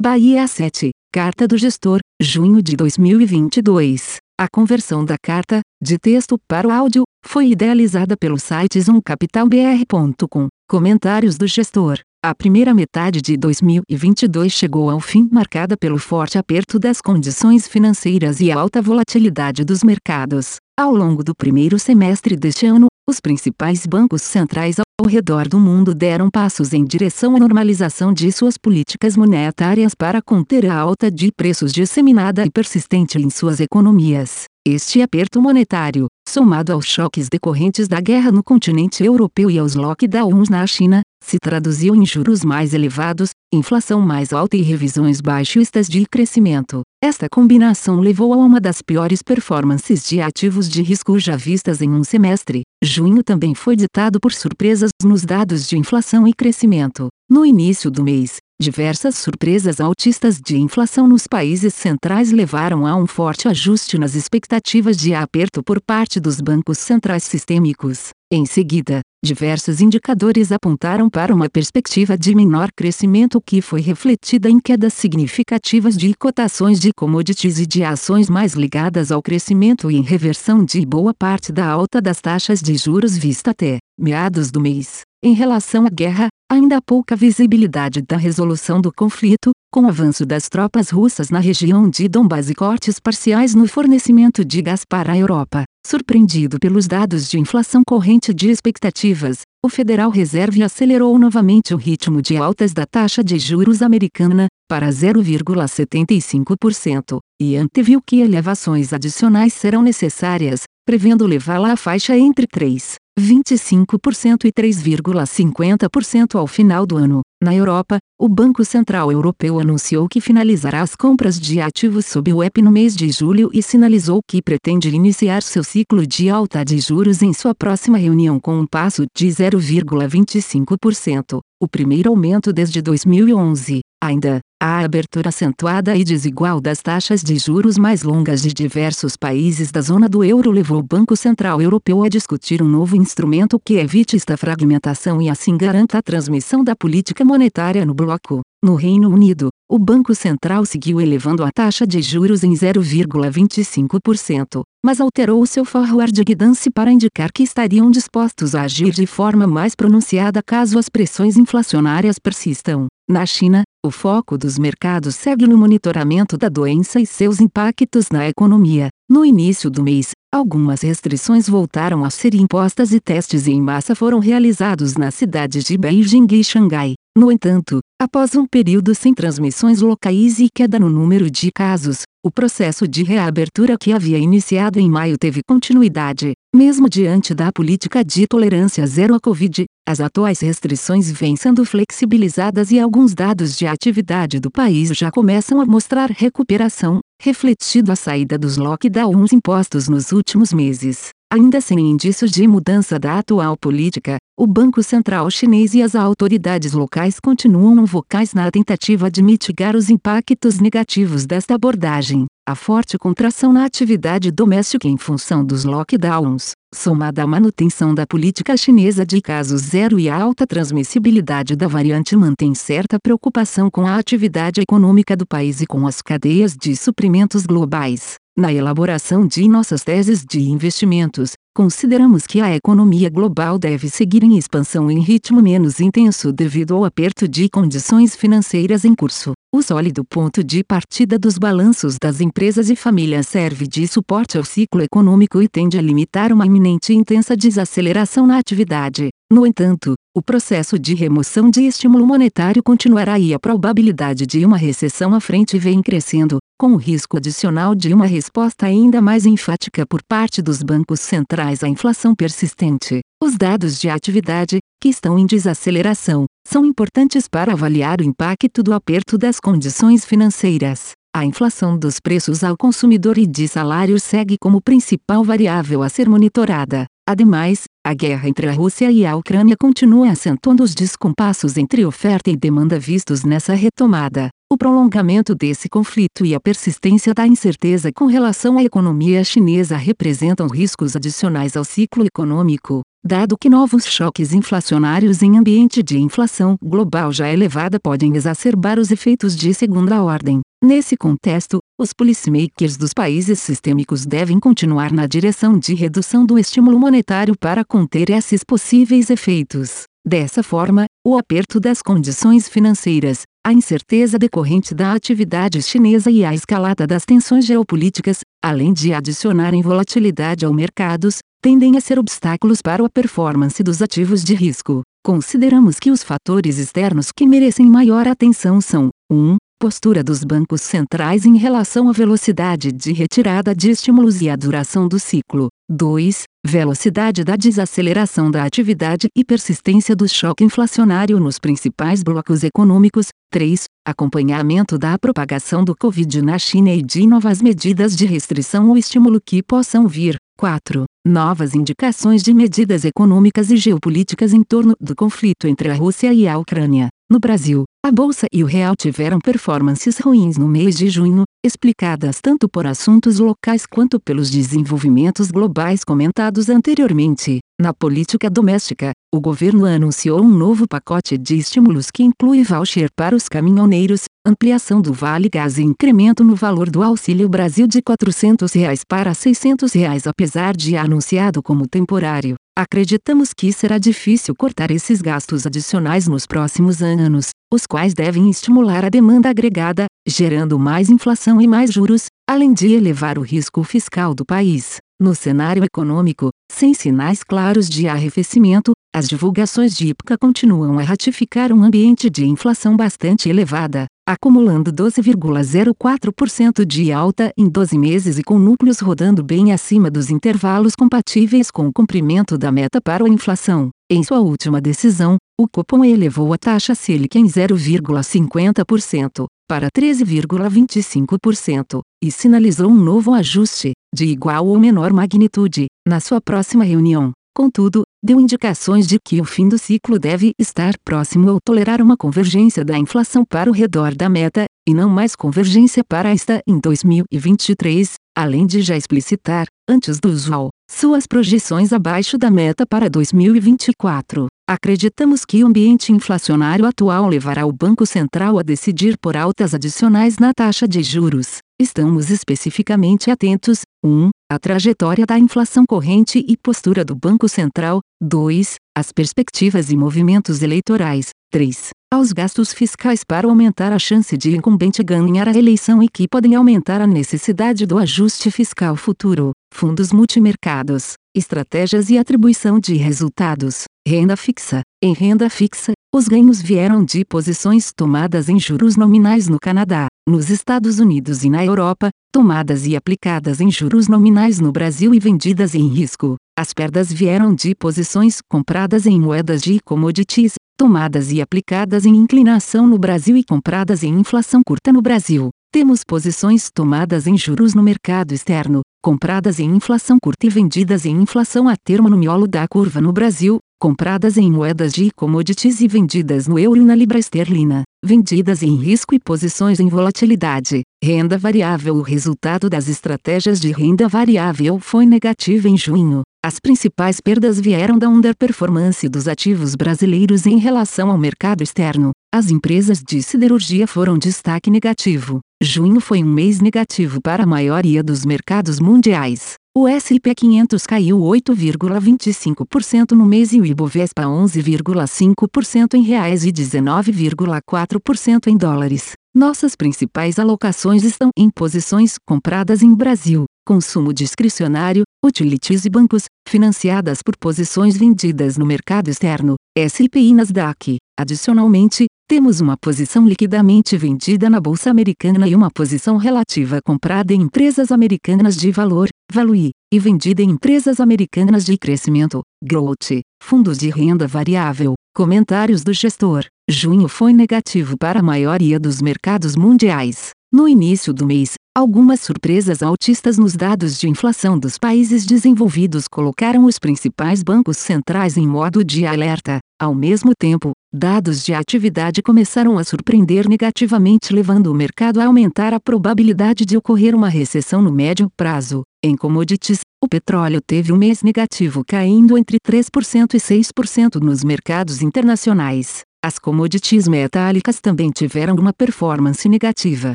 Bahia 7, Carta do Gestor, junho de 2022. A conversão da carta, de texto para o áudio, foi idealizada pelo site zoomcapitalbr.com. Comentários do gestor. A primeira metade de 2022 chegou ao fim marcada pelo forte aperto das condições financeiras e alta volatilidade dos mercados. Ao longo do primeiro semestre deste ano, os principais bancos centrais ao redor do mundo deram passos em direção à normalização de suas políticas monetárias para conter a alta de preços disseminada e persistente em suas economias. Este aperto monetário, somado aos choques decorrentes da guerra no continente europeu e aos lockdowns na China, se traduziu em juros mais elevados, inflação mais alta e revisões baixistas de crescimento. Esta combinação levou a uma das piores performances de ativos de risco já vistas em um semestre. Junho também foi ditado por surpresas nos dados de inflação e crescimento. No início do mês, Diversas surpresas altistas de inflação nos países centrais levaram a um forte ajuste nas expectativas de aperto por parte dos bancos centrais sistêmicos. Em seguida, diversos indicadores apontaram para uma perspectiva de menor crescimento que foi refletida em quedas significativas de cotações de commodities e de ações mais ligadas ao crescimento e em reversão de boa parte da alta das taxas de juros vista até meados do mês. Em relação à guerra, ainda há pouca visibilidade da resolução do conflito, com o avanço das tropas russas na região de Donbas e cortes parciais no fornecimento de gás para a Europa. Surpreendido pelos dados de inflação corrente de expectativas, o Federal Reserve acelerou novamente o ritmo de altas da taxa de juros americana, para 0,75%, e anteviu que elevações adicionais serão necessárias, prevendo levá-la à faixa entre 3 25% e 3,50% ao final do ano. Na Europa, o Banco Central Europeu anunciou que finalizará as compras de ativos sob o EP no mês de julho e sinalizou que pretende iniciar seu ciclo de alta de juros em sua próxima reunião com um passo de 0,25%, o primeiro aumento desde 2011. Ainda, a abertura acentuada e desigual das taxas de juros mais longas de diversos países da zona do euro levou o Banco Central Europeu a discutir um novo instrumento que evite esta fragmentação e assim garanta a transmissão da política monetária no bloco. No Reino Unido, o Banco Central seguiu elevando a taxa de juros em 0,25%, mas alterou seu forward guidance para indicar que estariam dispostos a agir de forma mais pronunciada caso as pressões inflacionárias persistam. Na China, o foco dos mercados segue no monitoramento da doença e seus impactos na economia. No início do mês, algumas restrições voltaram a ser impostas e testes em massa foram realizados nas cidades de Beijing e Xangai. No entanto, após um período sem transmissões locais e queda no número de casos, o processo de reabertura que havia iniciado em maio teve continuidade. Mesmo diante da política de tolerância zero à Covid, as atuais restrições vêm sendo flexibilizadas e alguns dados de atividade do país já começam a mostrar recuperação, refletido a saída dos lockdowns impostos nos últimos meses. Ainda sem indícios de mudança da atual política, o Banco Central Chinês e as autoridades locais continuam vocais na tentativa de mitigar os impactos negativos desta abordagem. A forte contração na atividade doméstica em função dos lockdowns, somada à manutenção da política chinesa de casos zero e a alta transmissibilidade da variante mantém certa preocupação com a atividade econômica do país e com as cadeias de suprimentos globais. Na elaboração de nossas teses de investimentos, consideramos que a economia global deve seguir em expansão em ritmo menos intenso devido ao aperto de condições financeiras em curso. O sólido ponto de partida dos balanços das empresas e famílias serve de suporte ao ciclo econômico e tende a limitar uma iminente e intensa desaceleração na atividade. No entanto, o processo de remoção de estímulo monetário continuará e a probabilidade de uma recessão à frente vem crescendo, com o risco adicional de uma resposta ainda mais enfática por parte dos bancos centrais à inflação persistente. Os dados de atividade, que estão em desaceleração, são importantes para avaliar o impacto do aperto das condições financeiras. A inflação dos preços ao consumidor e de salários segue como principal variável a ser monitorada. Ademais, a guerra entre a Rússia e a Ucrânia continua acentuando os descompassos entre oferta e demanda vistos nessa retomada. O prolongamento desse conflito e a persistência da incerteza com relação à economia chinesa representam riscos adicionais ao ciclo econômico. Dado que novos choques inflacionários em ambiente de inflação global já elevada podem exacerbar os efeitos de segunda ordem. Nesse contexto, os policymakers dos países sistêmicos devem continuar na direção de redução do estímulo monetário para conter esses possíveis efeitos. Dessa forma, o aperto das condições financeiras, a incerteza decorrente da atividade chinesa e a escalada das tensões geopolíticas, além de adicionarem volatilidade aos mercados, tendem a ser obstáculos para a performance dos ativos de risco. Consideramos que os fatores externos que merecem maior atenção são: 1. Postura dos bancos centrais em relação à velocidade de retirada de estímulos e a duração do ciclo. 2. Velocidade da desaceleração da atividade e persistência do choque inflacionário nos principais blocos econômicos. 3. Acompanhamento da propagação do Covid na China e de novas medidas de restrição ou estímulo que possam vir. 4. Novas indicações de medidas econômicas e geopolíticas em torno do conflito entre a Rússia e a Ucrânia. No Brasil, a bolsa e o real tiveram performances ruins no mês de junho, explicadas tanto por assuntos locais quanto pelos desenvolvimentos globais comentados anteriormente. Na política doméstica, o governo anunciou um novo pacote de estímulos que inclui voucher para os caminhoneiros, ampliação do Vale Gás e incremento no valor do Auxílio Brasil de 400 reais para 600 reais apesar de anunciado como temporário. Acreditamos que será difícil cortar esses gastos adicionais nos próximos anos, os quais devem estimular a demanda agregada, gerando mais inflação e mais juros, além de elevar o risco fiscal do país. No cenário econômico, sem sinais claros de arrefecimento, as divulgações de IPCA continuam a ratificar um ambiente de inflação bastante elevada, acumulando 12,04% de alta em 12 meses e com núcleos rodando bem acima dos intervalos compatíveis com o cumprimento da meta para a inflação. Em sua última decisão, o Copom elevou a taxa Selic em 0,50% para 13,25% e sinalizou um novo ajuste, de igual ou menor magnitude, na sua próxima reunião. Contudo, deu indicações de que o fim do ciclo deve estar próximo ou tolerar uma convergência da inflação para o redor da meta, e não mais convergência para esta em 2023, além de já explicitar, antes do usual, suas projeções abaixo da meta para 2024. Acreditamos que o ambiente inflacionário atual levará o Banco Central a decidir por altas adicionais na taxa de juros. Estamos especificamente atentos: 1. A trajetória da inflação corrente e postura do Banco Central. 2. As perspectivas e movimentos eleitorais. 3. Aos gastos fiscais para aumentar a chance de incumbente ganhar a eleição e que podem aumentar a necessidade do ajuste fiscal futuro. Fundos multimercados, estratégias e atribuição de resultados. Renda fixa. Em renda fixa, os ganhos vieram de posições tomadas em juros nominais no Canadá, nos Estados Unidos e na Europa, tomadas e aplicadas em juros nominais no Brasil e vendidas em risco. As perdas vieram de posições compradas em moedas de commodities, tomadas e aplicadas em inclinação no Brasil e compradas em inflação curta no Brasil. Temos posições tomadas em juros no mercado externo, compradas em inflação curta e vendidas em inflação a termo no miolo da curva no Brasil, compradas em moedas de commodities e vendidas no euro e na libra esterlina, vendidas em risco e posições em volatilidade. Renda variável O resultado das estratégias de renda variável foi negativo em junho. As principais perdas vieram da underperformance dos ativos brasileiros em relação ao mercado externo. As empresas de siderurgia foram destaque negativo. Junho foi um mês negativo para a maioria dos mercados mundiais. O S&P 500 caiu 8,25% no mês e o Ibovespa 11,5% em reais e 19,4% em dólares. Nossas principais alocações estão em posições compradas em Brasil, consumo discricionário, utilities e bancos, financiadas por posições vendidas no mercado externo, S&P e Nasdaq. Adicionalmente, temos uma posição liquidamente vendida na Bolsa Americana e uma posição relativa comprada em empresas americanas de valor, Value, e vendida em empresas americanas de crescimento, Growth, fundos de renda variável. Comentários do gestor: Junho foi negativo para a maioria dos mercados mundiais. No início do mês, Algumas surpresas altistas nos dados de inflação dos países desenvolvidos colocaram os principais bancos centrais em modo de alerta. Ao mesmo tempo, dados de atividade começaram a surpreender negativamente, levando o mercado a aumentar a probabilidade de ocorrer uma recessão no médio prazo. Em commodities, o petróleo teve um mês negativo, caindo entre 3% e 6% nos mercados internacionais. As commodities metálicas também tiveram uma performance negativa.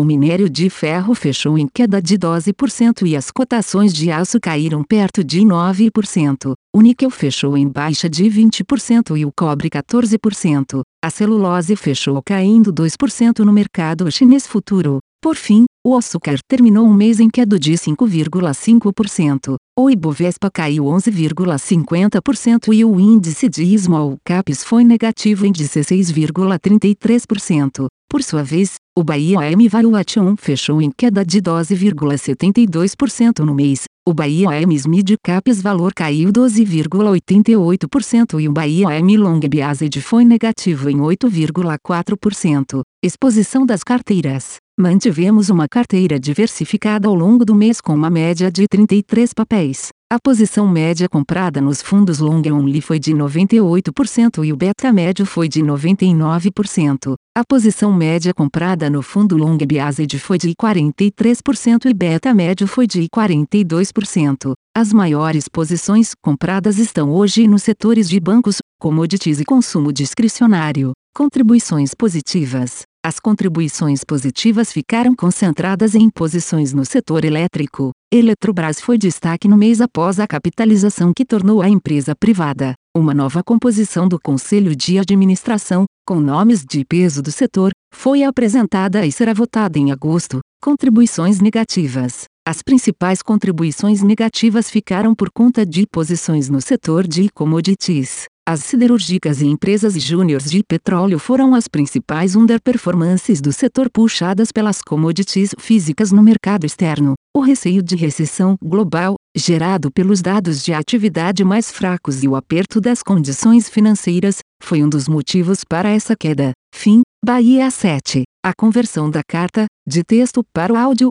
O minério de ferro fechou em queda de 12% e as cotações de aço caíram perto de 9%. O níquel fechou em baixa de 20% e o cobre 14%. A celulose fechou caindo 2% no mercado chinês futuro. Por fim, o açúcar terminou um mês em queda de 5,5%. O Ibovespa caiu 11,50% e o índice de Small Caps foi negativo em 16,33%. Por sua vez, o Bahia AM Valuation fechou em queda de 12,72% no mês. O Bahia AM Mid Caps Valor caiu 12,88% e o Bahia AM Long Biased foi negativo em 8,4%. Exposição das carteiras. Mantivemos uma carteira diversificada ao longo do mês com uma média de 33 papéis. A posição média comprada nos fundos long only foi de 98% e o beta médio foi de 99%. A posição média comprada no fundo long biased foi de 43% e beta médio foi de 42%. As maiores posições compradas estão hoje nos setores de bancos, commodities e consumo discricionário. Contribuições positivas. As contribuições positivas ficaram concentradas em posições no setor elétrico. Eletrobras foi destaque no mês após a capitalização que tornou a empresa privada. Uma nova composição do Conselho de Administração, com nomes de peso do setor, foi apresentada e será votada em agosto. Contribuições negativas. As principais contribuições negativas ficaram por conta de posições no setor de commodities. As siderúrgicas e empresas júniores de petróleo foram as principais underperformances do setor puxadas pelas commodities físicas no mercado externo. O receio de recessão global, gerado pelos dados de atividade mais fracos e o aperto das condições financeiras, foi um dos motivos para essa queda. Fim, Bahia 7. A conversão da carta, de texto para o áudio,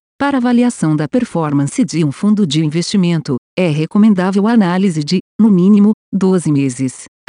Para avaliação da performance de um fundo de investimento, é recomendável a análise de, no mínimo, 12 meses.